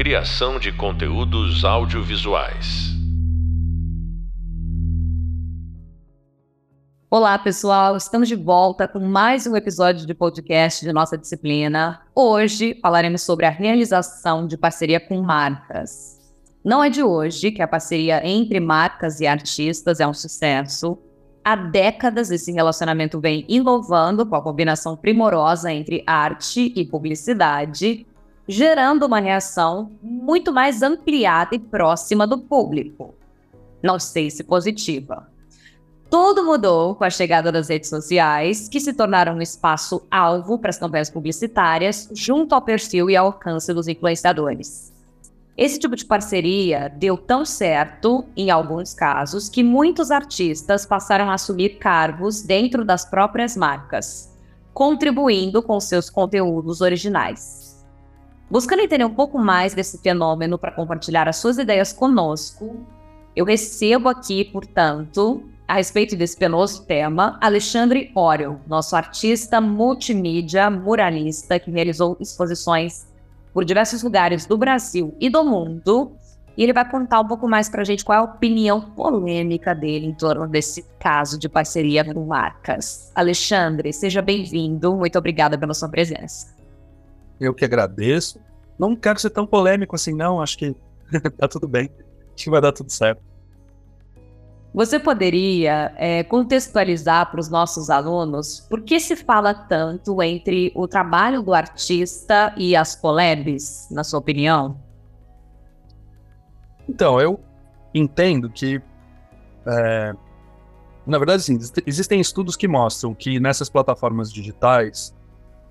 Criação de conteúdos audiovisuais. Olá, pessoal. Estamos de volta com mais um episódio de podcast de nossa disciplina. Hoje falaremos sobre a realização de parceria com marcas. Não é de hoje que a parceria entre marcas e artistas é um sucesso. Há décadas esse relacionamento vem inovando com a combinação primorosa entre arte e publicidade, gerando uma reação muito mais ampliada e próxima do público. Não sei se positiva. Tudo mudou com a chegada das redes sociais, que se tornaram um espaço alvo para as campanhas publicitárias, junto ao perfil e ao alcance dos influenciadores. Esse tipo de parceria deu tão certo, em alguns casos, que muitos artistas passaram a assumir cargos dentro das próprias marcas, contribuindo com seus conteúdos originais. Buscando entender um pouco mais desse fenômeno para compartilhar as suas ideias conosco, eu recebo aqui, portanto, a respeito desse penoso tema, Alexandre Orel, nosso artista multimídia muralista que realizou exposições por diversos lugares do Brasil e do mundo. E ele vai contar um pouco mais para a gente qual é a opinião polêmica dele em torno desse caso de parceria com marcas. Alexandre, seja bem-vindo. Muito obrigada pela sua presença. Eu que agradeço. Não quero ser tão polêmico assim, não. Acho que tá tudo bem. Acho que vai dar tudo certo. Você poderia é, contextualizar para os nossos alunos por que se fala tanto entre o trabalho do artista e as collabs, na sua opinião? Então, eu entendo que, é, na verdade, sim, existem estudos que mostram que nessas plataformas digitais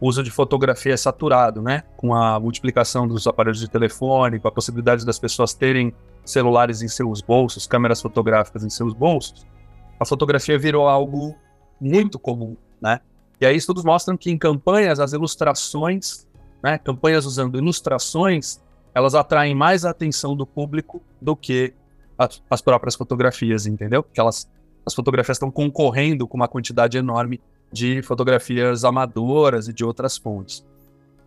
uso de fotografia é saturado, né? Com a multiplicação dos aparelhos de telefone, com a possibilidade das pessoas terem celulares em seus bolsos, câmeras fotográficas em seus bolsos, a fotografia virou algo muito comum, né? E aí estudos mostram que em campanhas as ilustrações, né, campanhas usando ilustrações, elas atraem mais a atenção do público do que as, as próprias fotografias, entendeu? Porque elas, as fotografias estão concorrendo com uma quantidade enorme de fotografias amadoras e de outras fontes.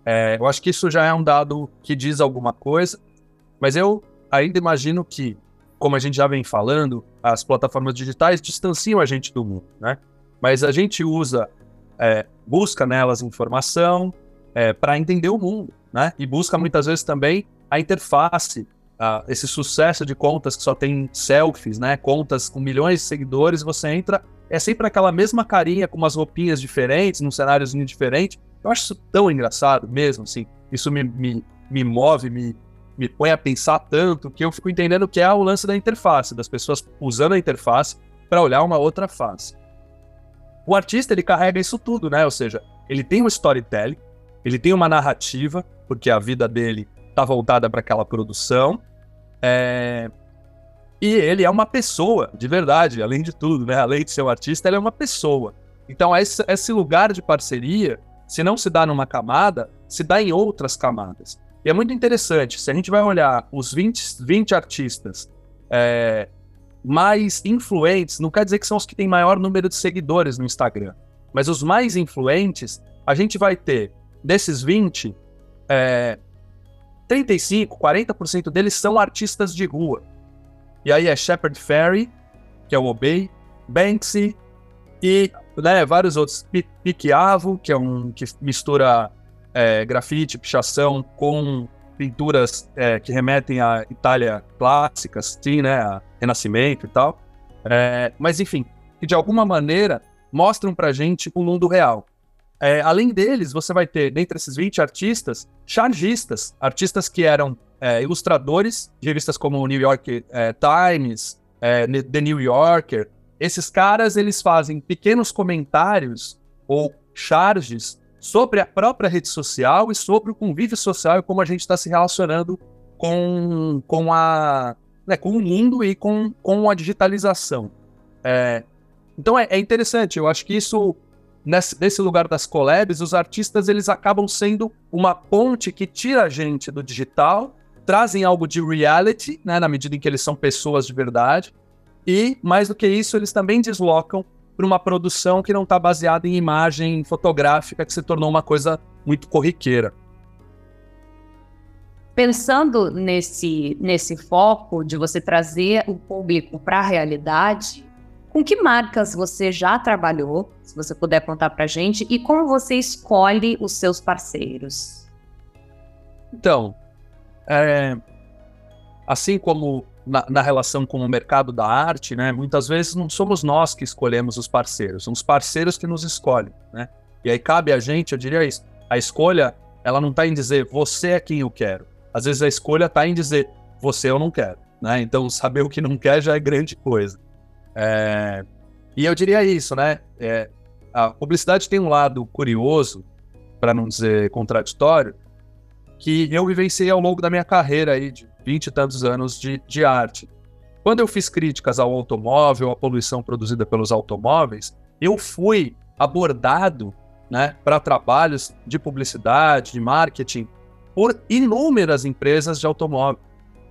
É, eu acho que isso já é um dado que diz alguma coisa, mas eu ainda imagino que, como a gente já vem falando, as plataformas digitais distanciam a gente do mundo, né? Mas a gente usa, é, busca nelas informação é, para entender o mundo, né? E busca muitas vezes também a interface, a, esse sucesso de contas que só tem selfies, né? Contas com milhões de seguidores, você entra, é sempre aquela mesma carinha com umas roupinhas diferentes, num cenáriozinho diferente. Eu acho isso tão engraçado mesmo, assim. Isso me, me, me move, me, me põe a pensar tanto que eu fico entendendo que é o lance da interface, das pessoas usando a interface para olhar uma outra face. O artista ele carrega isso tudo, né? Ou seja, ele tem um storytelling, ele tem uma narrativa, porque a vida dele está voltada para aquela produção, é... e ele é uma pessoa, de verdade, além de tudo, né? Além de ser um artista, ele é uma pessoa. Então esse, lugar de parceria, se não se dá numa camada, se dá em outras camadas. E é muito interessante, se a gente vai olhar os 20, 20 artistas é, mais influentes, não quer dizer que são os que têm maior número de seguidores no Instagram, mas os mais influentes, a gente vai ter, desses 20, é, 35, 40% deles são artistas de rua. E aí é Shepard Fairey, que é o Obey, Banksy e né, vários outros. Piquiavo, que é um que mistura é, grafite, pichação com pinturas é, que remetem à Itália clássica, sim, né, a Renascimento e tal. É, mas enfim, que de alguma maneira mostram pra gente o mundo real. É, além deles, você vai ter, dentre esses 20 artistas, chargistas, artistas que eram é, ilustradores de revistas como o New York é, Times, The New Yorker. Esses caras, eles fazem pequenos comentários ou charges sobre a própria rede social e sobre o convívio social e como a gente está se relacionando com, com, a, né, com o mundo e com, com a digitalização. É, então é, é, interessante, eu acho que isso, nesse, nesse lugar das collabs, os artistas eles acabam sendo uma ponte que tira a gente do digital, trazem algo de reality, né, na medida em que eles são pessoas de verdade, e mais do que isso, eles também deslocam para uma produção que não está baseada em imagem fotográfica, que se tornou uma coisa muito corriqueira. Pensando nesse, nesse foco de você trazer o público para a realidade, com que marcas você já trabalhou, se você puder contar para gente, e como você escolhe os seus parceiros? Então, é, assim como na, na, relação com o mercado da arte, né, muitas vezes não somos nós que escolhemos os parceiros, são os parceiros que nos escolhem. Né? E aí cabe a gente, eu diria isso, a escolha ela não está em dizer você é quem eu quero. Às vezes a escolha está em dizer você eu não quero. Né? Então saber o que não quer já é grande coisa. É... E eu diria isso, né? É... A publicidade tem um lado curioso, para não dizer contraditório, que eu vivenciei ao longo da minha carreira aí de 20 e tantos anos de, de arte. Quando eu fiz críticas ao automóvel, à poluição produzida pelos automóveis, eu fui abordado né, para trabalhos de publicidade, de marketing, por inúmeras empresas de automóvel.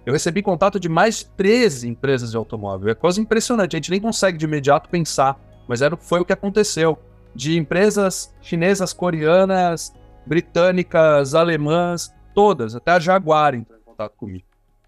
Eu recebi contato de mais de 13 empresas de automóvel. É coisa impressionante, a gente nem consegue de imediato pensar, mas era, foi o que aconteceu. De empresas chinesas, coreanas, britânicas, alemãs, todas, até a Jaguar entrou em contato comigo.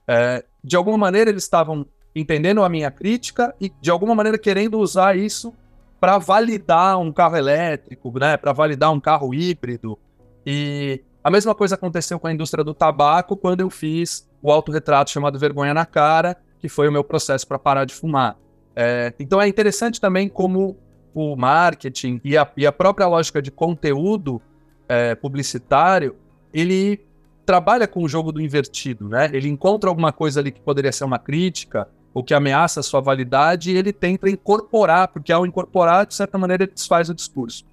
É, de alguma maneira eles estavam entendendo a minha crítica e de alguma maneira querendo usar isso para validar um carro elétrico, né, para validar um carro híbrido. E a mesma coisa aconteceu com a indústria do tabaco quando eu fiz o autorretrato chamado Vergonha na Cara, que foi o meu processo para parar de fumar. É, então é interessante também como o marketing e a, e a própria lógica de conteúdo é, publicitário, ele trabalha com o jogo do invertido, né? Ele encontra alguma coisa ali que poderia ser uma crítica, ou que ameaça a sua validade, e ele tenta incorporar, porque ao incorporar, de certa maneira, ele desfaz o discurso.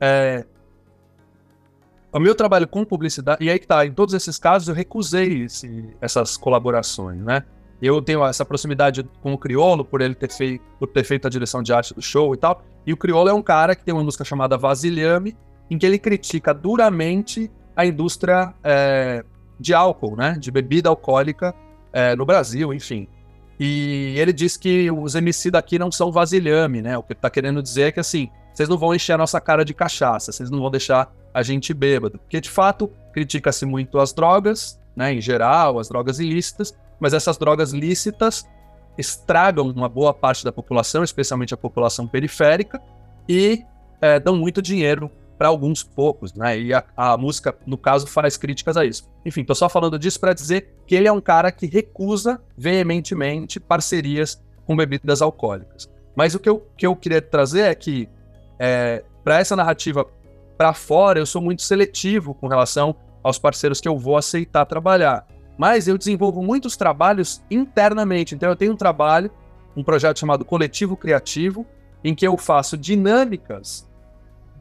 É... O meu trabalho com publicidade, e aí que tá, em todos esses casos eu recusei esse, essas colaborações, né? Eu tenho essa proximidade com o Criolo, por ele ter, feito, por ter feito a direção de arte do show e tal, e o Criolo é um cara que tem uma música chamada Vasilhame, em que ele critica duramente a indústria é, de álcool, né? De bebida alcoólica é, no Brasil, enfim. E ele diz que os MC daqui não são vasilhame, né? O que ele tá querendo dizer é que assim, vocês não vão encher a nossa cara de cachaça, vocês não vão deixar a gente bêbado. Porque de fato, critica-se muito as drogas, né? Em geral, as drogas ilícitas, mas essas drogas lícitas estragam uma boa parte da população, especialmente a população periférica, e é, dão muito dinheiro para alguns poucos, né? E a, a, música, no caso, faz críticas a isso. Enfim, tô só falando disso para dizer que ele é um cara que recusa veementemente parcerias com bebidas alcoólicas. Mas o que eu, que eu queria trazer é que, é, para essa narrativa para fora, eu sou muito seletivo com relação aos parceiros que eu vou aceitar trabalhar. Mas eu desenvolvo muitos trabalhos internamente. Então, eu tenho um trabalho, um projeto chamado Coletivo Criativo, em que eu faço dinâmicas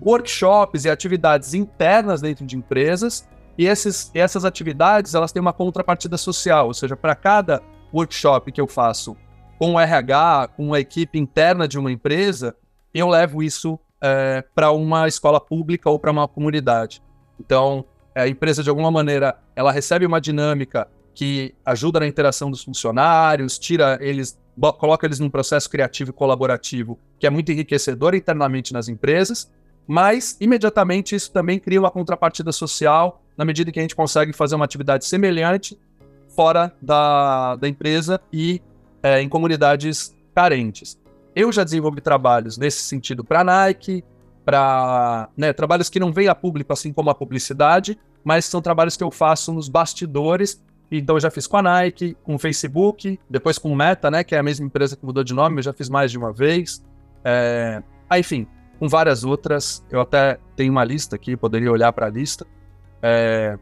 workshops e atividades internas dentro de empresas, e esses, essas atividades elas têm uma contrapartida social, ou seja, para cada workshop que eu faço com o RH, com a equipe interna de uma empresa, eu levo isso é, para uma escola pública ou para uma comunidade. Então, a empresa, de alguma maneira, ela recebe uma dinâmica que ajuda na interação dos funcionários, tira eles, coloca eles num processo criativo e colaborativo que é muito enriquecedor internamente nas empresas, mas imediatamente isso também cria uma contrapartida social na medida que a gente consegue fazer uma atividade semelhante fora da, da empresa e é, em comunidades carentes. Eu já desenvolvi trabalhos nesse sentido para Nike, para né, trabalhos que não vêm a público, assim como a publicidade, mas são trabalhos que eu faço nos bastidores. Então eu já fiz com a Nike, com o Facebook, depois com o Meta, né, que é a mesma empresa que mudou de nome, eu já fiz mais de uma vez. É... Ah, enfim, com várias outras. Eu até tenho uma lista aqui, poderia olhar para a lista. É,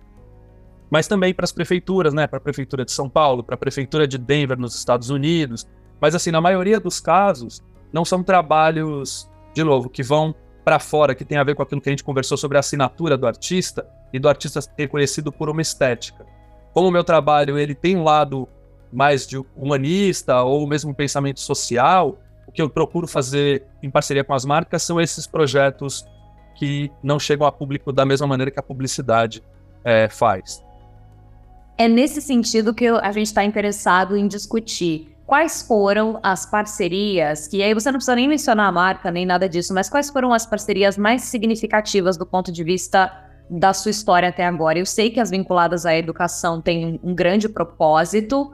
mas também para as prefeituras, né? Para a prefeitura de São Paulo, para a prefeitura de Denver nos Estados Unidos. Mas assim, na maioria dos casos, não são trabalhos, de novo, que vão para fora, que tem a ver com aquilo que a gente conversou sobre a assinatura do artista e do artista ser conhecido por uma estética. Como o meu trabalho ele tem um lado mais de humanista ou mesmo pensamento social, o que eu procuro fazer em parceria com as marcas são esses projetos que não chegam a público da mesma maneira que a publicidade é, faz. É nesse sentido que a gente está interessado em discutir quais foram as parcerias, que aí você não precisa nem mencionar a marca nem nada disso, mas quais foram as parcerias mais significativas do ponto de vista da sua história até agora. Eu sei que as vinculadas à educação têm um grande propósito,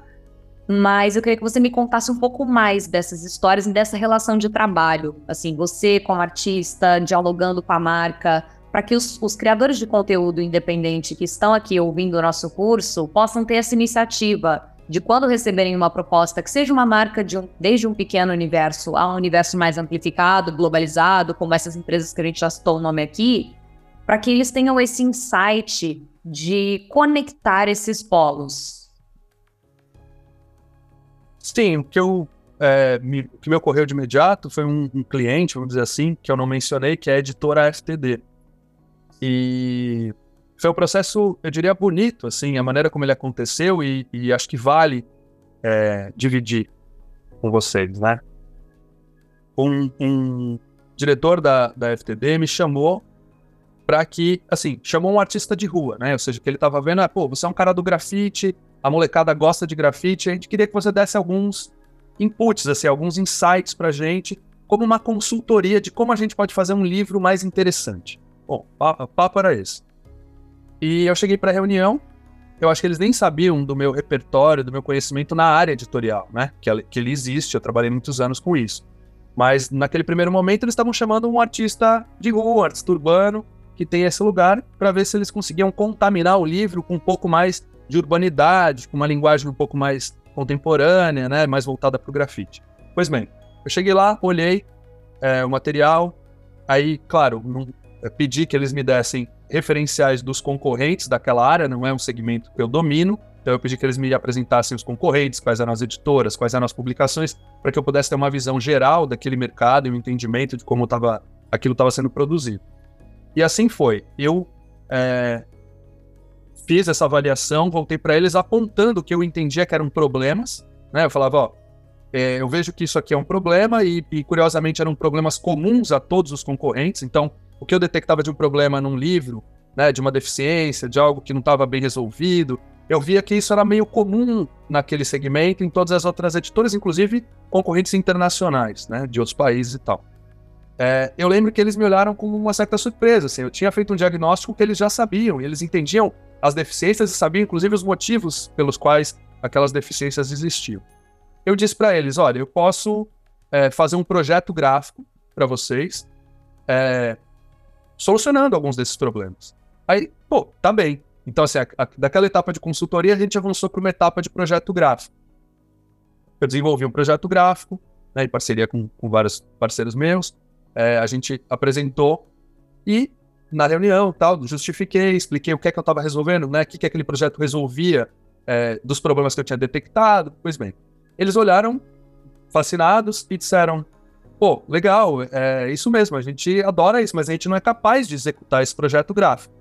mas eu queria que você me contasse um pouco mais dessas histórias e dessa relação de trabalho. Assim, você como artista, dialogando com a marca, para que os, os, criadores de conteúdo independente que estão aqui ouvindo o nosso curso possam ter essa iniciativa de quando receberem uma proposta que seja uma marca de um, desde um pequeno universo a um universo mais amplificado, globalizado, como essas empresas que a gente já citou o nome aqui, para que eles tenham esse insight de conectar esses polos. Sim, o que, eu, é, me, o que me ocorreu de imediato foi um, um, cliente, vamos dizer assim, que eu não mencionei, que é a editora FTD. E foi um processo, eu diria, bonito, assim, a maneira como ele aconteceu e, e acho que vale é, dividir com vocês, né? Um, um diretor da, da FTD me chamou para que, assim, chamou um artista de rua, né? Ou seja, que ele estava vendo, ah, pô, você é um cara do grafite, a molecada gosta de grafite, a gente queria que você desse alguns inputs, assim, alguns insights pra gente, como uma consultoria de como a gente pode fazer um livro mais interessante. Bom, o papo era esse. E eu cheguei para a reunião, eu acho que eles nem sabiam do meu repertório, do meu conhecimento na área editorial, né? Que, que ele existe, eu trabalhei muitos anos com isso. Mas naquele primeiro momento eles estavam chamando um artista de rua, artista urbano, que tem esse lugar para ver se eles conseguiam contaminar o livro com um pouco mais de urbanidade, com uma linguagem um pouco mais contemporânea, né, mais voltada para o grafite. Pois bem, eu cheguei lá, olhei é, o material, aí, claro, não, pedi que eles me dessem referenciais dos concorrentes daquela área, não é um segmento que eu domino, então eu pedi que eles me apresentassem os concorrentes, quais eram as editoras, quais eram as publicações, para que eu pudesse ter uma visão geral daquele mercado e um entendimento de como tava, aquilo estava sendo produzido. E assim foi. Eu é, fiz essa avaliação, voltei para eles apontando que eu entendia que eram problemas. Né? Eu falava, ó, é, eu vejo que isso aqui é um problema e, e, curiosamente, eram problemas comuns a todos os concorrentes. Então, o que eu detectava de um problema num livro, né, de uma deficiência, de algo que não estava bem resolvido, eu via que isso era meio comum naquele segmento, em todas as outras editoras, inclusive concorrentes internacionais, né, de outros países e tal. É, eu lembro que eles me olharam com uma certa surpresa. Assim, eu tinha feito um diagnóstico que eles já sabiam, e eles entendiam as deficiências e sabiam, inclusive, os motivos pelos quais aquelas deficiências existiam. Eu disse para eles: olha, eu posso é, fazer um projeto gráfico para vocês, é, solucionando alguns desses problemas. Aí, pô, tá bem. Então, assim, a, a, daquela etapa de consultoria, a gente avançou para uma etapa de projeto gráfico. Eu desenvolvi um projeto gráfico, né, em parceria com, com vários parceiros meus é, a gente apresentou e na reunião tal, justifiquei, expliquei o que é que eu estava resolvendo, né? O que, que aquele projeto resolvia é, dos problemas que eu tinha detectado. Pois bem, eles olharam fascinados e disseram: pô, legal, é isso mesmo, a gente adora isso, mas a gente não é capaz de executar esse projeto gráfico.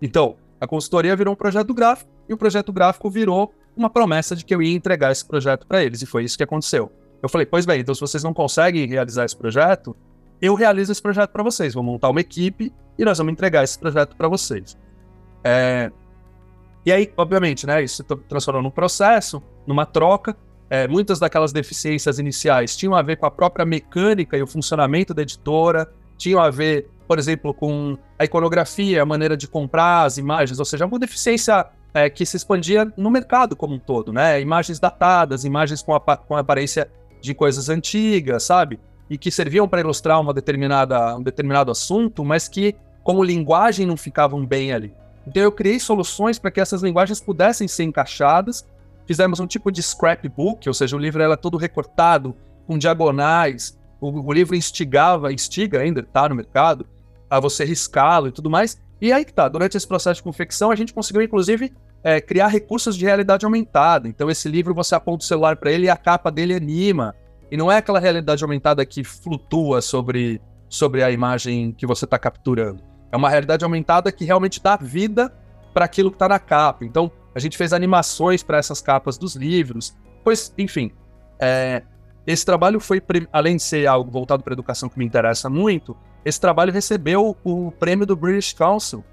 Então, a consultoria virou um projeto gráfico e o projeto gráfico virou uma promessa de que eu ia entregar esse projeto para eles, e foi isso que aconteceu. Eu falei: pois bem, então se vocês não conseguem realizar esse projeto, eu realizo esse projeto para vocês. Vou montar uma equipe e nós vamos entregar esse projeto para vocês. É... E aí, obviamente, né, isso se transformou num processo, numa troca. É, muitas daquelas deficiências iniciais tinham a ver com a própria mecânica e o funcionamento da editora, tinham a ver, por exemplo, com a iconografia, a maneira de comprar as imagens, ou seja, uma deficiência é, que se expandia no mercado como um todo, né? Imagens datadas, imagens com, a, com a aparência de coisas antigas, sabe? e que serviam para ilustrar uma determinada, um determinado assunto, mas que, como linguagem, não ficavam bem ali. Então eu criei soluções para que essas linguagens pudessem ser encaixadas. Fizemos um tipo de scrapbook, ou seja, o livro era todo recortado, com diagonais. O, o livro instigava, instiga ainda, está no mercado, a você riscá-lo e tudo mais. E aí que tá, durante esse processo de confecção, a gente conseguiu, inclusive, é, criar recursos de realidade aumentada. Então, esse livro, você aponta o celular para ele e a capa dele anima. E não é aquela realidade aumentada que flutua sobre, sobre a imagem que você está capturando. É uma realidade aumentada que realmente dá vida para aquilo que está na capa. Então, a gente fez animações para essas capas dos livros. Pois, enfim, é, esse trabalho foi, além de ser algo voltado para a educação que me interessa muito, esse trabalho recebeu o prêmio do British Council.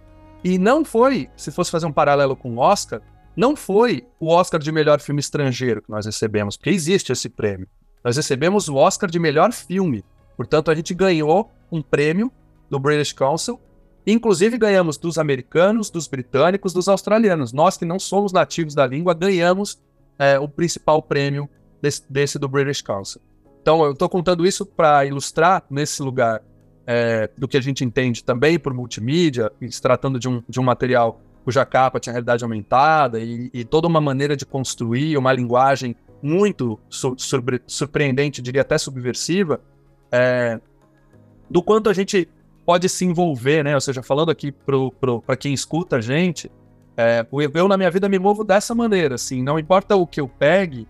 E não foi, se fosse fazer um paralelo com o Oscar, não foi o Oscar de melhor filme estrangeiro que nós recebemos, porque existe esse prêmio nós recebemos o Oscar de melhor filme. Portanto, a gente ganhou um prêmio do British Council Inclusive ganhamos dos americanos, dos britânicos, dos australianos. Nós que não somos nativos da língua ganhamos é, o principal prêmio desse, desse, do British Council. Então eu estou contando isso para ilustrar nesse lugar é, do que a gente entende também por multimídia, se tratando de um, de um material cuja capa tinha realidade aumentada e, e toda uma maneira de construir uma linguagem muito surpre surpreendente, diria até subversiva, é, do quanto a gente pode se envolver, né? Ou seja, falando aqui para quem escuta a gente, é, eu na minha vida me movo dessa maneira, assim, não importa o que eu pegue,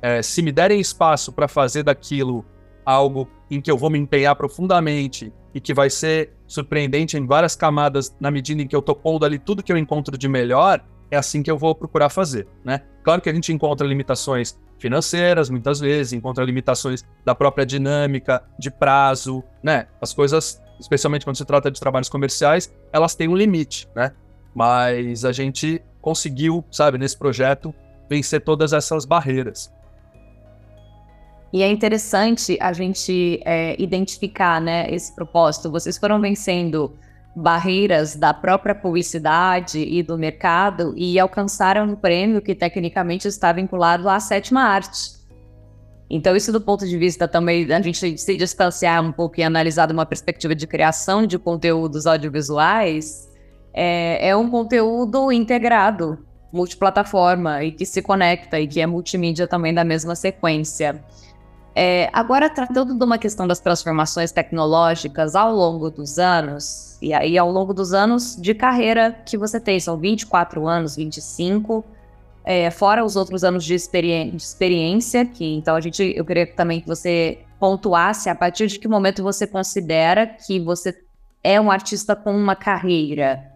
é, se me derem espaço para fazer daquilo algo em que eu vou me empenhar profundamente e que vai ser surpreendente em várias camadas na medida em que eu tô pondo ali tudo que eu encontro de melhor, é assim que eu vou procurar fazer, né? Claro que a gente encontra limitações financeiras, muitas vezes, encontra limitações da própria dinâmica, de prazo, né? As coisas, especialmente quando se trata de trabalhos comerciais, elas têm um limite, né? Mas a gente conseguiu, sabe, nesse projeto, vencer todas essas barreiras. E é interessante a gente é, identificar né, esse propósito. Vocês foram vencendo barreiras da própria publicidade e do mercado e alcançaram um prêmio que tecnicamente está vinculado à sétima arte. Então, isso do ponto de vista também, a gente se distanciar um pouco e analisar de uma perspectiva de criação de conteúdos audiovisuais, é, é um conteúdo integrado, multiplataforma e que se conecta e que é multimídia também da mesma sequência. É, agora, tratando de uma questão das transformações tecnológicas ao longo dos anos, e aí ao longo dos anos de carreira que você tem, são 24 anos, 25, é, fora os outros anos de, experi de experiência, que então a gente, eu queria também que você pontuasse a partir de que momento você considera que você é um artista com uma carreira,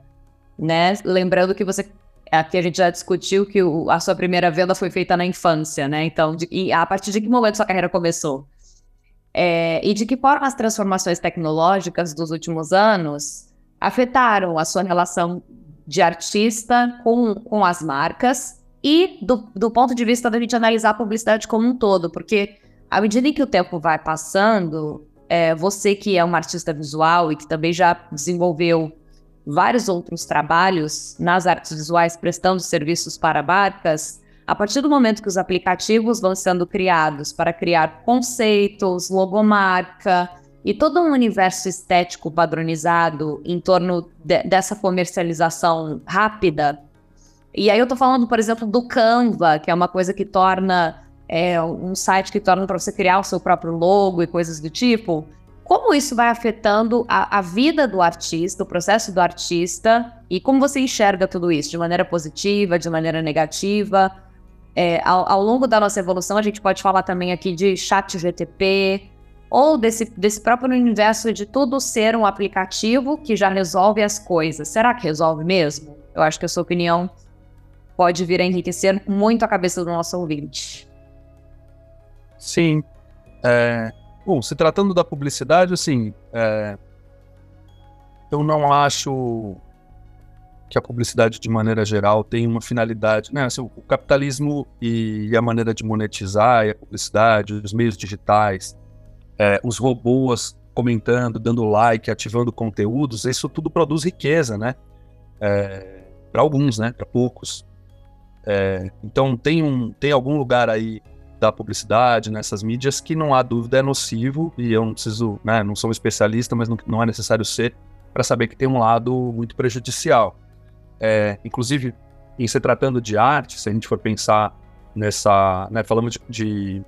né? Lembrando que você Aqui a gente já discutiu que o, a sua primeira venda foi feita na infância, né? Então, de, e a partir de que momento sua carreira começou? É, e de que forma as transformações tecnológicas dos últimos anos afetaram a sua relação de artista com, com as marcas e do, do ponto de vista da gente analisar a publicidade como um todo, porque à medida em que o tempo vai passando, é, você que é um artista visual e que também já desenvolveu vários outros trabalhos nas artes visuais prestando serviços para marcas, a partir do momento que os aplicativos vão sendo criados para criar conceitos, logomarca e todo um universo estético padronizado em torno de, dessa comercialização rápida. E aí eu estou falando, por exemplo, do Canva, que é uma coisa que torna é, um site que torna para você criar o seu próprio logo e coisas do tipo como isso vai afetando a, a, vida do artista, o processo do artista, e como você enxerga tudo isso, de maneira positiva, de maneira negativa. É, ao, ao, longo da nossa evolução, a gente pode falar também aqui de chat GTP, ou desse, desse próprio universo de tudo ser um aplicativo que já resolve as coisas. Será que resolve mesmo? Eu acho que a sua opinião pode vir a enriquecer muito a cabeça do nosso ouvinte. Sim. É, Bom, se tratando da publicidade, assim, é, eu não acho que a publicidade, de maneira geral, tem uma finalidade. Né? Assim, o capitalismo e a maneira de monetizar e a publicidade, os meios digitais, é, os robôs comentando, dando like, ativando conteúdos, isso tudo produz riqueza, né? É, para alguns, né? Para poucos. É, então tem um tem algum lugar aí da publicidade nessas mídias que não há dúvida é nocivo e eu não preciso, né, não sou um especialista, mas não, não é necessário ser para saber que tem um lado muito prejudicial. É, inclusive, em se tratando de arte, se a gente for pensar nessa, né, falamos de, de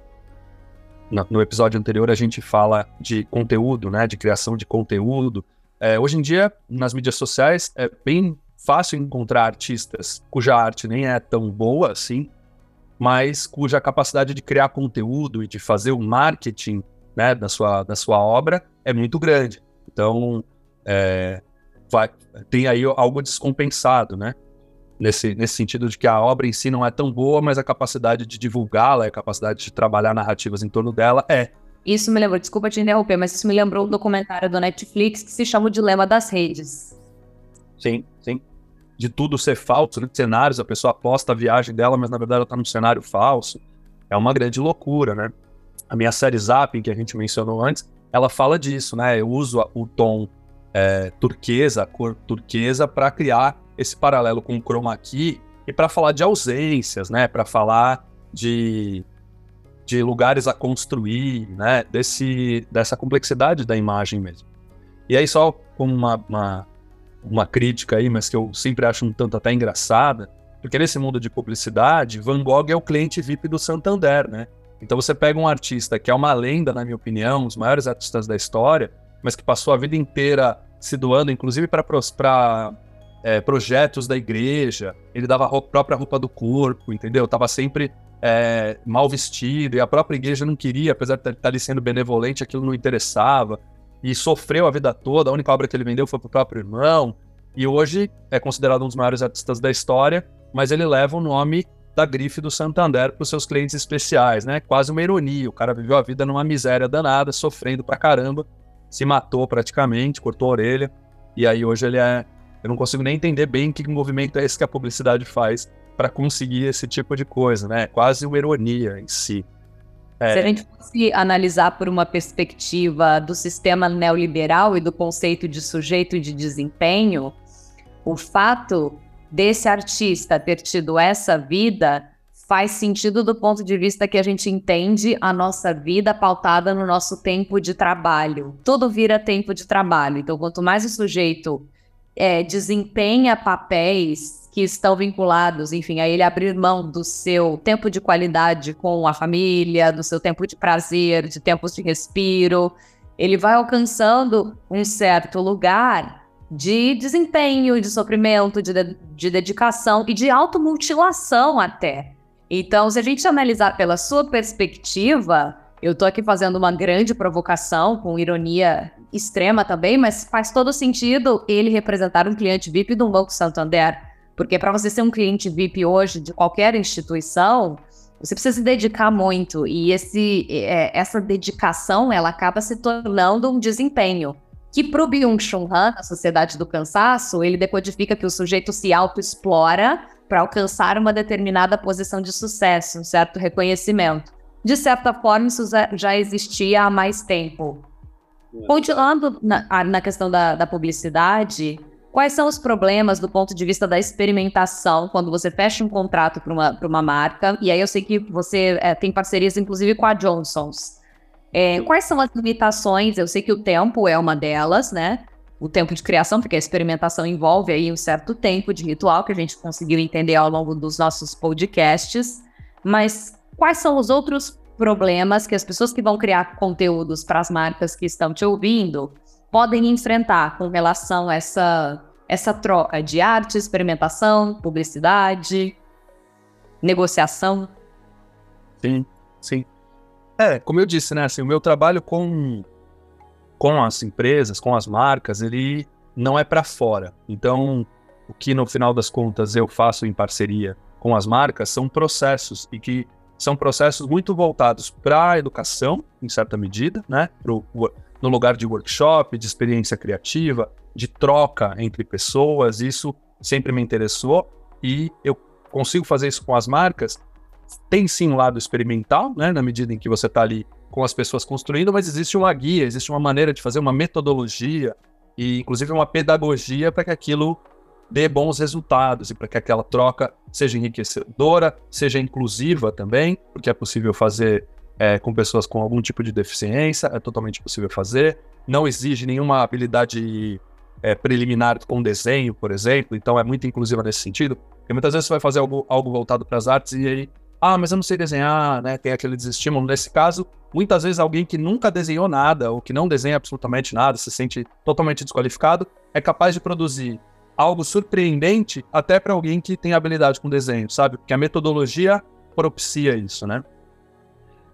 no episódio anterior a gente fala de conteúdo, né, de criação de conteúdo. É, hoje em dia, nas mídias sociais, é bem fácil encontrar artistas cuja arte nem é tão boa assim, mas cuja capacidade de criar conteúdo e de fazer o marketing né, da, sua, da sua obra é muito grande. Então, é, vai, tem aí algo descompensado, né? Nesse, nesse sentido de que a obra em si não é tão boa, mas a capacidade de divulgá-la, a capacidade de trabalhar narrativas em torno dela é. Isso me lembrou, desculpa te interromper, mas isso me lembrou um documentário do Netflix que se chama O Dilema das Redes. Sim, sim de tudo ser falso, né? cenários, a pessoa aposta a viagem dela, mas na verdade ela está num cenário falso. É uma grande loucura, né? A minha série Zapping, que a gente mencionou antes, ela fala disso, né? Eu uso o tom é, turquesa, cor turquesa, para criar esse paralelo com o chroma key e para falar de ausências, né? Para falar de, de lugares a construir, né? Desse, dessa complexidade da imagem mesmo. E aí, só como uma, uma, uma crítica aí, mas que eu sempre acho um tanto até engraçada, porque nesse mundo de publicidade, Van Gogh é o cliente VIP do Santander, né? Então você pega um artista que é uma lenda, na minha opinião, um dos maiores artistas da história, mas que passou a vida inteira se doando, inclusive para é, projetos da igreja, ele dava a própria roupa do corpo, entendeu? Tava sempre é, mal vestido, e a própria igreja não queria, apesar de estar tá ali sendo benevolente, aquilo não interessava, e sofreu a vida toda, a única obra que ele vendeu foi pro próprio irmão, e hoje é considerado um dos maiores artistas da história, mas ele leva o nome da grife do Santander para os seus clientes especiais, né? Quase uma ironia, o cara viveu a vida numa miséria danada, sofrendo pra caramba, se matou praticamente, cortou a orelha, e aí hoje ele é eu não consigo nem entender bem que movimento é esse que a publicidade faz para conseguir esse tipo de coisa, né? Quase uma ironia em si. É... Se a gente fosse analisar por uma perspectiva do sistema neoliberal e do conceito de sujeito de desempenho, o fato desse artista ter tido essa vida faz sentido do ponto de vista que a gente entende a nossa vida pautada no nosso tempo de trabalho. Tudo vira tempo de trabalho. Então, quanto mais o sujeito é, desempenha papéis que estão vinculados, enfim, a ele abrir mão do seu tempo de qualidade com a família, do seu tempo de prazer, de tempos de respiro, ele vai alcançando um certo lugar de desempenho, de sofrimento, de, de dedicação e de automutilação até. Então, se a gente analisar pela sua perspectiva, eu tô aqui fazendo uma grande provocação, com ironia extrema também, mas faz todo sentido ele representar um cliente VIP do Banco Santander. Porque para você ser um cliente VIP hoje de qualquer instituição, você precisa se dedicar muito. E esse, é, essa dedicação, ela acaba se tornando um desempenho. Que para o Byung-Chul Han, a Sociedade do Cansaço, ele decodifica que o sujeito se auto-explora para alcançar uma determinada posição de sucesso, um certo reconhecimento de certa forma, isso já existia há mais tempo. Continuando na, na questão da, da, publicidade, quais são os problemas do ponto de vista da experimentação quando você fecha um contrato para uma, uma marca? E aí eu sei que você é, tem parcerias, inclusive, com a Johnson's. É, quais são as limitações? Eu sei que o tempo é uma delas, né? O tempo de criação, porque a experimentação envolve aí um certo tempo de ritual que a gente conseguiu entender ao longo dos nossos podcasts. Mas quais são os outros problemas que as pessoas que vão criar conteúdos para as marcas que estão te ouvindo podem enfrentar com relação a essa, essa troca de arte, experimentação, publicidade, negociação? Sim, sim. É, como eu disse, né, assim, o meu trabalho com, com as empresas, com as marcas, ele não é para fora. Então, o que no final das contas eu faço em parceria com as marcas são processos e que são processos muito voltados para a educação, em certa medida, né? Pro, no lugar de workshop, de experiência criativa, de troca entre pessoas. Isso sempre me interessou e eu consigo fazer isso com as marcas. Tem sim um lado experimental, né? Na medida em que você está ali com as pessoas construindo, mas existe uma guia, existe uma maneira de fazer uma metodologia e, inclusive, uma pedagogia para que aquilo dê bons resultados e para que aquela troca seja enriquecedora, seja inclusiva também, porque é possível fazer é, com pessoas com algum tipo de deficiência, é totalmente possível fazer. Não exige nenhuma habilidade é, preliminar com desenho, por exemplo, então é muito inclusiva nesse sentido. Porque muitas vezes você vai fazer algo, algo voltado para as artes e aí, ah, mas eu não sei desenhar, né? Tem aquele desestímulo. Nesse caso, muitas vezes alguém que nunca desenhou nada ou que não desenha absolutamente nada, se sente totalmente desqualificado, é capaz de produzir algo surpreendente até para alguém que tem habilidade com desenho, sabe? Porque a metodologia propicia isso, né?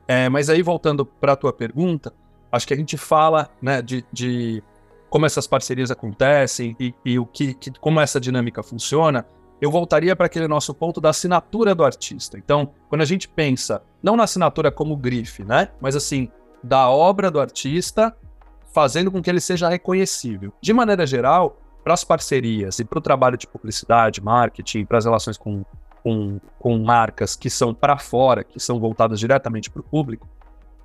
É, mas aí, voltando para a tua pergunta, acho que a gente fala né, de, de como essas parcerias acontecem e, e o que, que, como essa dinâmica funciona, eu voltaria para aquele nosso ponto da assinatura do artista. Então, quando a gente pensa, não na assinatura como grife, né? Mas assim, da obra do artista, fazendo com que ele seja reconhecível. De maneira geral, para as parcerias e para o trabalho de publicidade, marketing, para as relações com, com, com marcas que são para fora, que são voltadas diretamente para o público,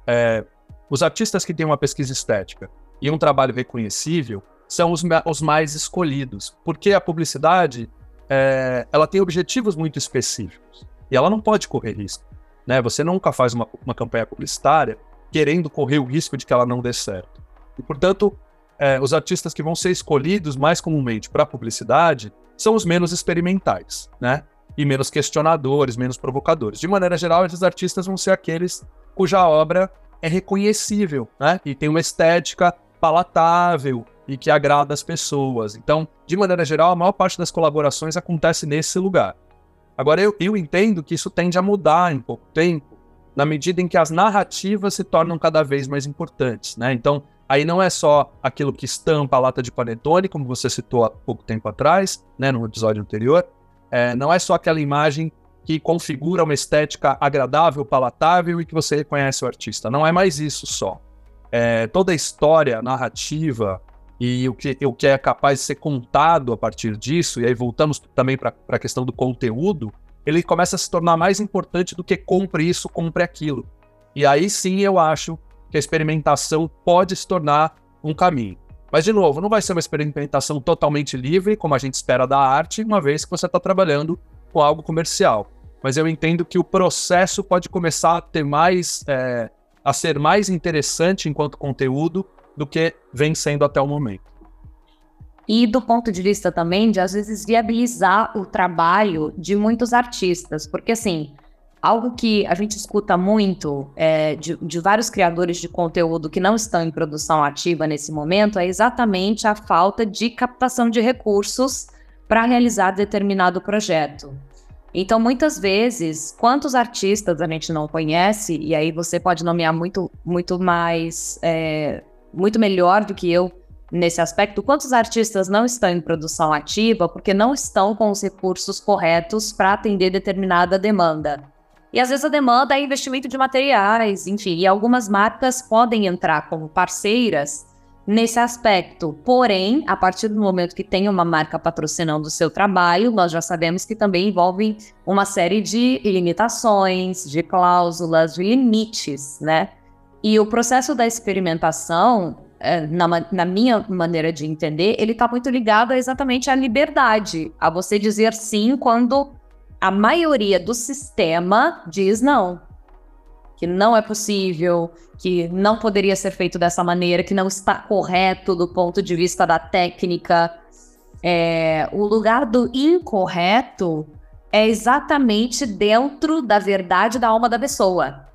é, os artistas que têm uma pesquisa estética e um trabalho reconhecível são os, os mais escolhidos, porque a publicidade é, ela tem objetivos muito específicos e ela não pode correr risco. Né? Você nunca faz uma, uma campanha publicitária querendo correr o risco de que ela não dê certo. E, portanto, é, os artistas que vão ser escolhidos mais comumente para publicidade são os menos experimentais, né? E menos questionadores, menos provocadores. De maneira geral, esses artistas vão ser aqueles cuja obra é reconhecível, né? E tem uma estética palatável e que agrada as pessoas. Então, de maneira geral, a maior parte das colaborações acontece nesse lugar. Agora, eu, eu entendo que isso tende a mudar em pouco tempo, na medida em que as narrativas se tornam cada vez mais importantes, né? Então, aí não é só aquilo que estampa a lata de panetone, como você citou há pouco tempo atrás, né, no episódio anterior. É, não é só aquela imagem que configura uma estética agradável, palatável e que você reconhece o artista. Não é mais isso só. É, toda a história, narrativa e o que, o que é capaz de ser contado a partir disso, e aí voltamos também para a questão do conteúdo, ele começa a se tornar mais importante do que compre isso, compre aquilo. E aí sim eu acho que a experimentação pode se tornar um caminho. Mas, de novo, não vai ser uma experimentação totalmente livre, como a gente espera da arte, uma vez que você está trabalhando com algo comercial. Mas eu entendo que o processo pode começar a ter mais. É, a ser mais interessante enquanto conteúdo do que vem sendo até o momento. E do ponto de vista também de, às vezes, viabilizar o trabalho de muitos artistas, porque, assim, algo que a gente escuta muito é, de, de, vários criadores de conteúdo que não estão em produção ativa nesse momento é exatamente a falta de captação de recursos para realizar determinado projeto. Então, muitas vezes, quantos artistas a gente não conhece, e aí você pode nomear muito, muito mais, é, muito melhor do que eu nesse aspecto, quantos artistas não estão em produção ativa porque não estão com os recursos corretos para atender determinada demanda. E às vezes a demanda é investimento de materiais, enfim, e algumas marcas podem entrar como parceiras nesse aspecto. Porém, a partir do momento que tem uma marca patrocinando o seu trabalho, nós já sabemos que também envolve uma série de limitações, de cláusulas, de limites, né? E o processo da experimentação, é, na, na, minha maneira de entender, ele está muito ligado exatamente à liberdade, a você dizer sim quando a maioria do sistema diz não, que não é possível, que não poderia ser feito dessa maneira, que não está correto do ponto de vista da técnica. É, o lugar do incorreto é exatamente dentro da verdade da alma da pessoa.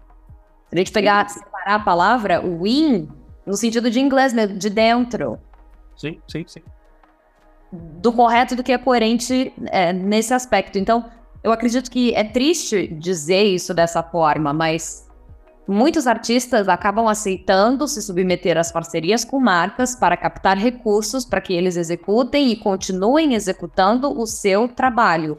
Se a gente pegar, separar a palavra, o in, no sentido de inglês mesmo, de dentro. Sim, sim, sim. Do correto do que é coerente é, nesse aspecto. Então, eu acredito que é triste dizer isso dessa forma, mas muitos artistas acabam aceitando se submeter às parcerias com marcas para captar recursos para que eles executem e continuem executando o seu trabalho.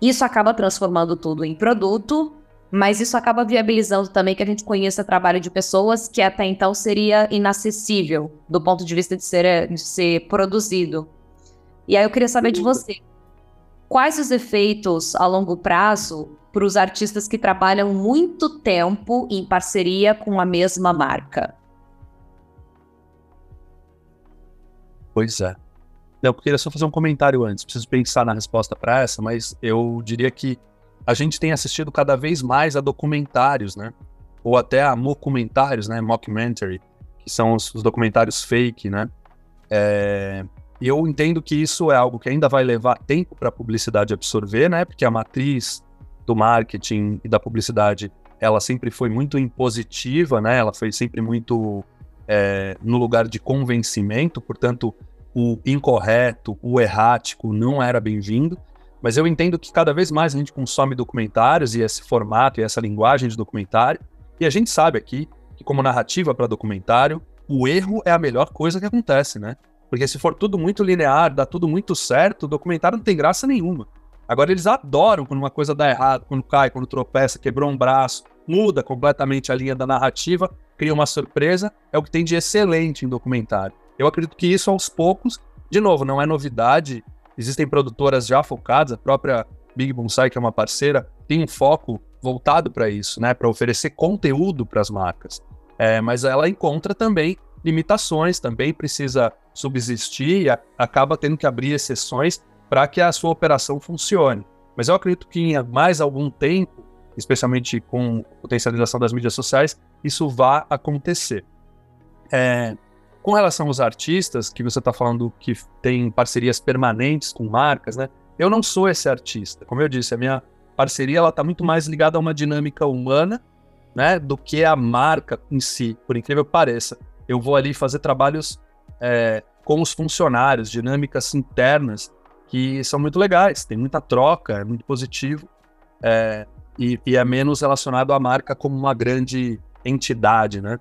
Isso acaba transformando tudo em produto mas isso acaba viabilizando também que a gente conheça trabalho de pessoas que até então seria inacessível do ponto de vista de ser, de ser produzido. E aí eu queria saber de você, quais os efeitos a longo prazo para os artistas que trabalham muito tempo em parceria com a mesma marca? Pois é. Eu queria só fazer um comentário antes, preciso pensar na resposta para essa, mas eu diria que a gente tem assistido cada vez mais a documentários, né? Ou até a mockumentários, né? Mockumentary, que são os, os documentários fake, né? É... E eu entendo que isso é algo que ainda vai levar tempo para a publicidade absorver, né? Porque a matriz do marketing e da publicidade, ela sempre foi muito impositiva, né? Ela foi sempre muito é, no lugar de convencimento, portanto, o incorreto, o errático não era bem-vindo. Mas eu entendo que cada vez mais a gente consome documentários e esse formato e essa linguagem de documentário. E a gente sabe aqui que, como narrativa para documentário, o erro é a melhor coisa que acontece, né? Porque se for tudo muito linear, dá tudo muito certo, o documentário não tem graça nenhuma. Agora, eles adoram quando uma coisa dá errado, quando cai, quando tropeça, quebrou um braço, muda completamente a linha da narrativa, cria uma surpresa. É o que tem de excelente em documentário. Eu acredito que isso, aos poucos, de novo, não é novidade Existem produtoras já focadas, a própria Big Bonsai, que é uma parceira, tem um foco voltado para isso, né, para oferecer conteúdo para as marcas. É, mas ela encontra também limitações, também precisa subsistir a, acaba tendo que abrir exceções para que a sua operação funcione. Mas eu acredito que em mais algum tempo, especialmente com potencialização das mídias sociais, isso vá acontecer. É, com relação aos artistas, que você está falando que tem parcerias permanentes com marcas, né? Eu não sou esse artista. Como eu disse, a minha parceria ela está muito mais ligada a uma dinâmica humana, né, do que a marca em si. Por incrível que pareça, eu vou ali fazer trabalhos é, com os funcionários, dinâmicas internas que são muito legais. Tem muita troca, é muito positivo é, e, e, é menos relacionado à marca como uma grande entidade, né?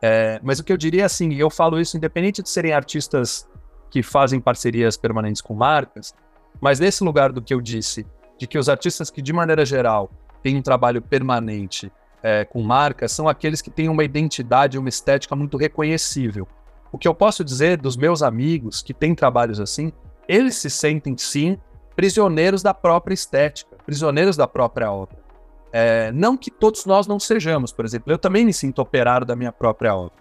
É, mas o que eu diria assim, eu falo isso independente de serem artistas que fazem parcerias permanentes com marcas, mas nesse lugar do que eu disse, de que os artistas que de maneira geral têm um trabalho permanente é, com marcas são aqueles que têm uma identidade, uma estética muito reconhecível. O que eu posso dizer dos meus amigos que têm trabalhos assim, eles se sentem sim prisioneiros da própria estética, prisioneiros da própria obra. É, não que todos nós não sejamos, por exemplo, eu também me sinto operário da minha própria obra.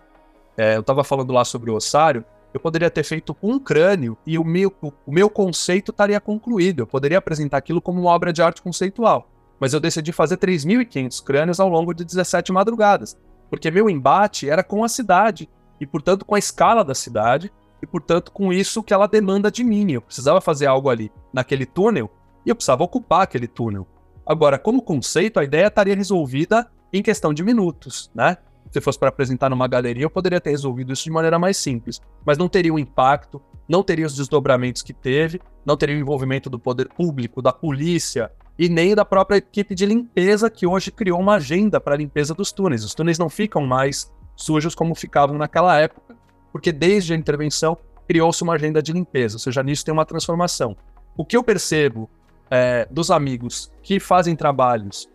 É, eu estava falando lá sobre o ossário, eu poderia ter feito um crânio e o meu, o, meu conceito estaria concluído. Eu poderia apresentar aquilo como uma obra de arte conceitual. Mas eu decidi fazer 3.500 crânios ao longo de 17 madrugadas, porque meu embate era com a cidade, e portanto com a escala da cidade, e portanto com isso que ela demanda de mim. Eu precisava fazer algo ali naquele túnel, e eu precisava ocupar aquele túnel. Agora, como conceito, a ideia estaria resolvida em questão de minutos, né? Se fosse para apresentar numa galeria, eu poderia ter resolvido isso de maneira mais simples, mas não teria o impacto, não teria os desdobramentos que teve, não teria o envolvimento do poder público, da polícia e nem da própria equipe de limpeza que hoje criou uma agenda para a limpeza dos túneis. Os túneis não ficam mais sujos como ficavam naquela época, porque desde a intervenção criou-se uma agenda de limpeza, ou seja, nisso tem uma transformação. O que eu percebo é, dos amigos que fazem trabalhos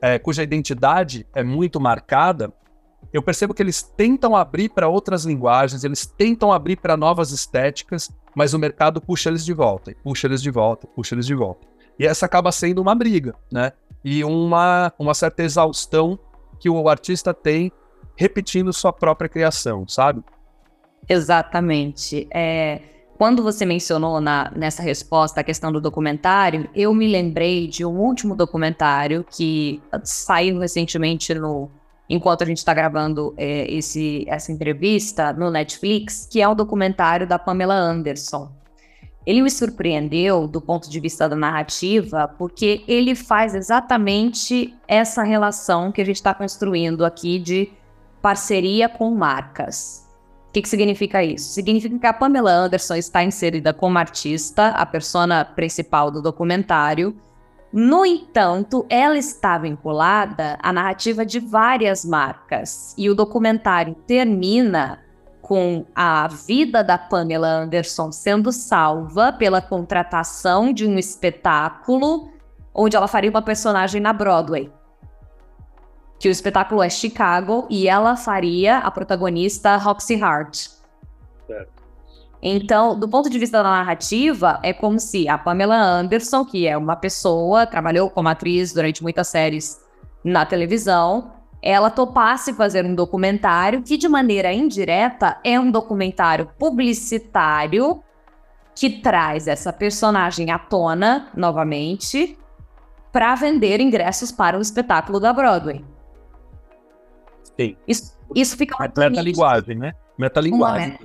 é, cuja identidade é muito marcada, eu percebo que eles tentam abrir para outras linguagens, eles tentam abrir para novas estéticas, mas o mercado puxa eles de volta, puxa eles de volta, puxa eles de volta. E essa acaba sendo uma briga, né? E uma, uma certa exaustão que o artista tem repetindo sua própria criação, sabe? Exatamente. É, quando você mencionou na, nessa resposta a questão do documentário, eu me lembrei de um último documentário que saiu recentemente no enquanto a gente está gravando é, esse, essa entrevista no Netflix, que é o documentário da Pamela Anderson. Ele me surpreendeu do ponto de vista da narrativa, porque ele faz exatamente essa relação que a gente está construindo aqui de parceria com marcas. O que, que significa isso? Significa que a Pamela Anderson está inserida como artista, a persona principal do documentário. No entanto, ela está vinculada à narrativa de várias marcas. E o documentário termina com a vida da Pamela Anderson sendo salva pela contratação de um espetáculo onde ela faria uma personagem na Broadway que o espetáculo é Chicago e ela faria a protagonista Roxy Hart. Certo. Então, do ponto de vista da narrativa, é como se a Pamela Anderson, que é uma pessoa, trabalhou como atriz durante muitas séries na televisão, ela topasse fazer um documentário que, de maneira indireta, é um documentário publicitário que traz essa personagem à tona novamente para vender ingressos para o espetáculo da Broadway. Sim. Isso, isso fica Metalinguagem, né? Metalinguagem.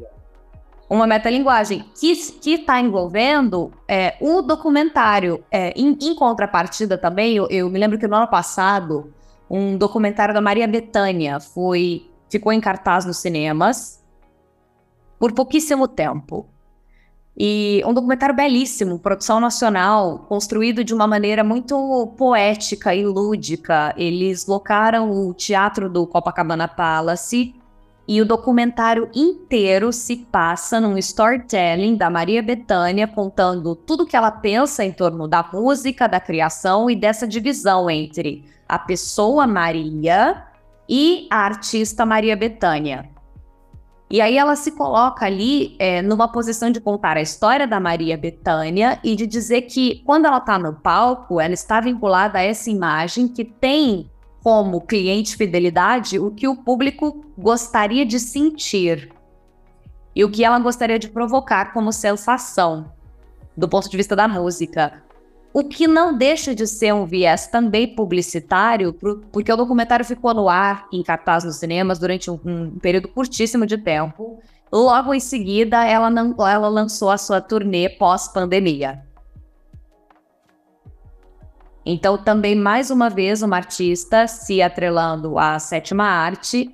Uma, metalinguagem que está envolvendo é, o documentário. É, em, em, contrapartida também, eu, eu, me lembro que no ano passado, um documentário da Maria Bethânia foi, ficou em cartaz nos cinemas por pouquíssimo tempo. E um documentário belíssimo, produção nacional, construído de uma maneira muito poética e lúdica. Eles locaram o teatro do Copacabana Palace e o documentário inteiro se passa num storytelling da Maria Bethânia, contando tudo que ela pensa em torno da música, da criação e dessa divisão entre a pessoa Maria e a artista Maria Bethânia. E aí ela se coloca ali é, numa posição de contar a história da Maria Bethânia e de dizer que quando ela está no palco, ela está vinculada a essa imagem que tem como cliente fidelidade o que o público gostaria de sentir. e o que ela gostaria de provocar como sensação, do ponto de vista da música. O que não deixa de ser um viés também publicitário, porque o documentário ficou no ar, em cartaz nos cinemas, durante um, um período curtíssimo de tempo. Logo em seguida, ela, não, ela lançou a sua turnê pós-pandemia. Então, também, mais uma vez, uma artista se atrelando à sétima arte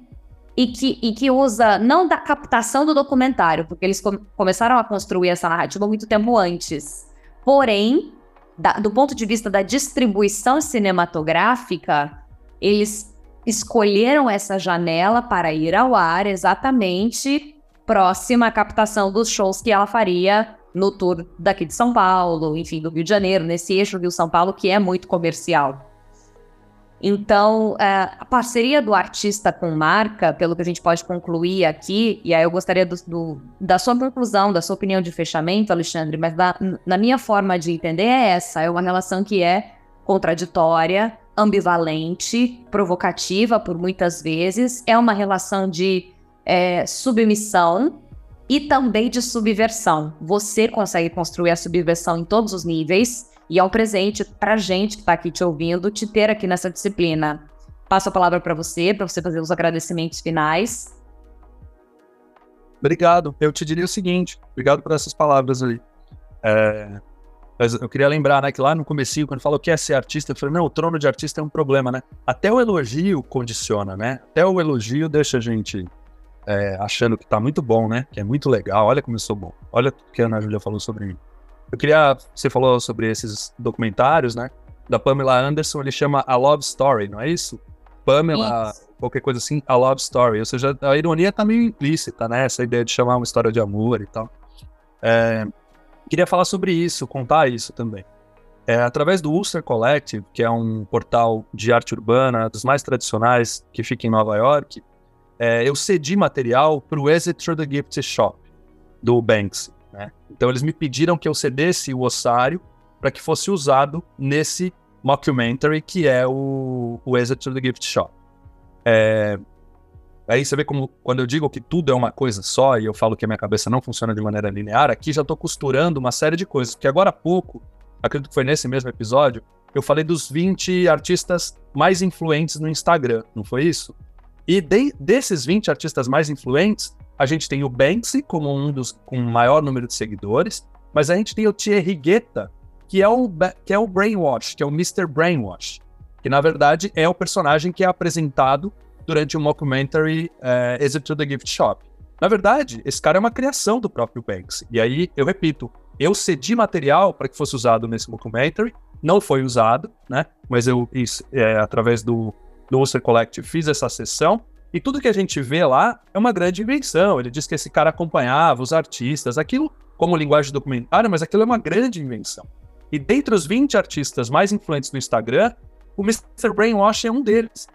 e que, e que usa não da captação do documentário, porque eles com, começaram a construir essa narrativa muito tempo antes. Porém, da, do ponto de vista da distribuição cinematográfica, eles escolheram essa janela para ir ao ar exatamente próxima à captação dos shows que ela faria no tour daqui de São Paulo, enfim, do Rio de Janeiro, nesse eixo Rio-São Paulo que é muito comercial. Então, é, a parceria do artista com marca, pelo que a gente pode concluir aqui, e aí eu gostaria do, do, da sua conclusão, da sua opinião de fechamento, Alexandre, mas da, na minha forma de entender é essa: é uma relação que é contraditória, ambivalente, provocativa por muitas vezes, é uma relação de é, submissão e também de subversão. Você consegue construir a subversão em todos os níveis e é um presente para a gente que está aqui te ouvindo, te ter aqui nessa disciplina. Passo a palavra para você, para você fazer os agradecimentos finais. Obrigado. Eu te diria o seguinte, obrigado por essas palavras ali. É, eu queria lembrar, né, que lá no começo, quando falou que é ser artista, eu falei, não, o trono de artista é um problema, né? Até o elogio condiciona, né? Até o elogio deixa a gente é, achando que tá muito bom, né? Que é muito legal, olha como eu sou bom. Olha o que a Ana Júlia falou sobre mim. Eu queria. Você falou sobre esses documentários, né? Da Pamela Anderson, ele chama A Love Story, não é isso? Pamela, isso. qualquer coisa assim, A Love Story. Ou seja, a ironia tá meio implícita, né? Essa ideia de chamar uma história de amor e tal. É, queria falar sobre isso, contar isso também. É, através do Ulster Collective, que é um portal de arte urbana dos mais tradicionais que fica em Nova York, é, eu cedi material para o Exit Through the Gift Shop do Banksy. Né? Então eles me pediram que eu cedesse o ossário para que fosse usado nesse mockumentary que é o, o Exit to the Gift Shop. É, aí você vê como quando eu digo que tudo é uma coisa só e eu falo que a minha cabeça não funciona de maneira linear, aqui já estou costurando uma série de coisas. Porque agora há pouco, acredito que foi nesse mesmo episódio, eu falei dos 20 artistas mais influentes no Instagram, não foi isso? E de, desses 20 artistas mais influentes, a gente tem o Banksy como um dos com maior número de seguidores, mas a gente tem o Thierry Guetta, que é o, que é o Brainwash, que é o Mr. Brainwash, que na verdade é o personagem que é apresentado durante o mockumentary uh, Is It to the Gift Shop. Na verdade, esse cara é uma criação do próprio Banksy. E aí, eu repito, eu cedi material para que fosse usado nesse mockumentary, não foi usado, né? Mas eu, isso, é, através do, do Ulster Collective, fiz essa sessão. E tudo que a gente vê lá é uma grande invenção. Ele diz que esse cara acompanhava os artistas, aquilo como linguagem documentária, mas aquilo é uma grande invenção. E dentre os 20 artistas mais influentes no Instagram, o Mr. Brainwash é um deles.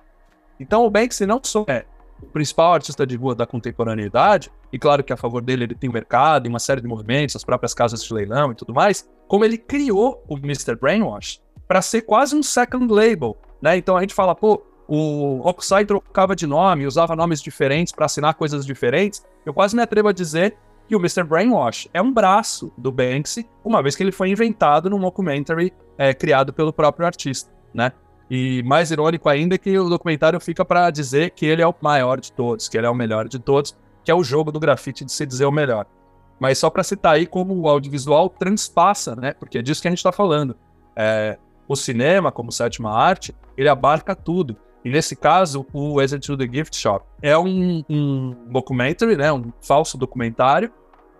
Então o Banksy não só é o principal artista de rua da contemporaneidade, e claro que a favor dele ele tem mercado e uma série de movimentos, as próprias casas de leilão e tudo mais, como ele criou o Mr. Brainwash para ser quase um second label, né? Então a gente fala, pô, o Oxide trocava de nome, usava nomes diferentes para assinar coisas diferentes, eu quase me atrevo a dizer que o Mr. Brainwash é um braço do Banksy, uma vez que ele foi inventado num documentary é, criado pelo próprio artista, né? E mais irônico ainda é que o documentário fica para dizer que ele é o maior de todos, que ele é o melhor de todos, que é o jogo do grafite de se dizer o melhor. Mas só para citar aí como o audiovisual transpassa, né? Porque é disso que a gente está falando. É, o cinema, como sétima arte, ele abarca tudo. E nesse caso, o Exit to the Gift Shop é um, um documentary, né, um falso documentário,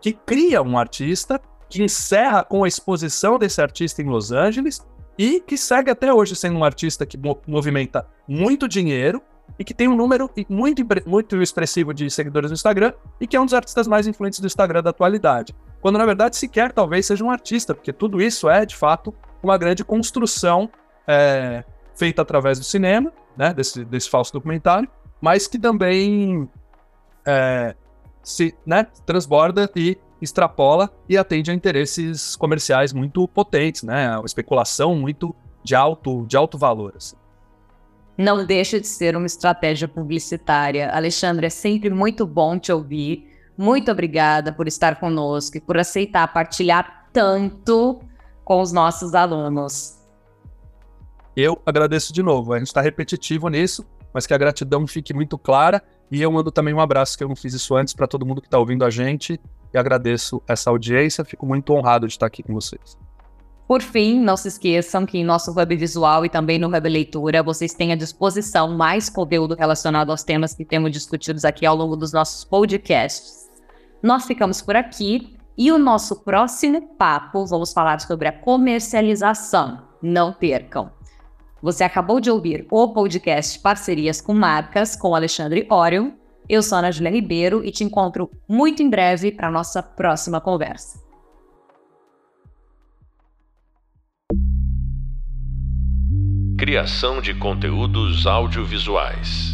que cria um artista, que encerra com a exposição desse artista em Los Angeles e que segue até hoje sendo um artista que movimenta muito dinheiro e que tem um número muito, muito expressivo de seguidores no Instagram e que é um dos artistas mais influentes do Instagram da atualidade. Quando na verdade sequer talvez seja um artista, porque tudo isso é de fato uma grande construção é, feita através do cinema né, desse, desse falso documentário, mas que também é, se né, transborda e extrapola e atende a interesses comerciais muito potentes, né, uma especulação muito de alto, de alto valor. Assim. Não deixa de ser uma estratégia publicitária. Alexandre, é sempre muito bom te ouvir, muito obrigada por estar conosco e por aceitar partilhar tanto com os nossos alunos. Eu agradeço de novo. A gente está repetitivo nisso, mas que a gratidão fique muito clara. E eu mando também um abraço, que eu não fiz isso antes, para todo mundo que está ouvindo a gente. E agradeço essa audiência. Fico muito honrado de estar aqui com vocês. Por fim, não se esqueçam que em nosso Hub Visual e também no Hub Leitura vocês têm à disposição mais conteúdo relacionado aos temas que temos discutidos aqui ao longo dos nossos podcasts. Nós ficamos por aqui e o nosso próximo papo vamos falar sobre a comercialização. Não percam! Você acabou de ouvir o podcast Parcerias com Marcas com Alexandre Orion. Eu sou Ana Julia Ribeiro e te encontro muito em breve para a nossa próxima conversa. Criação de conteúdos audiovisuais.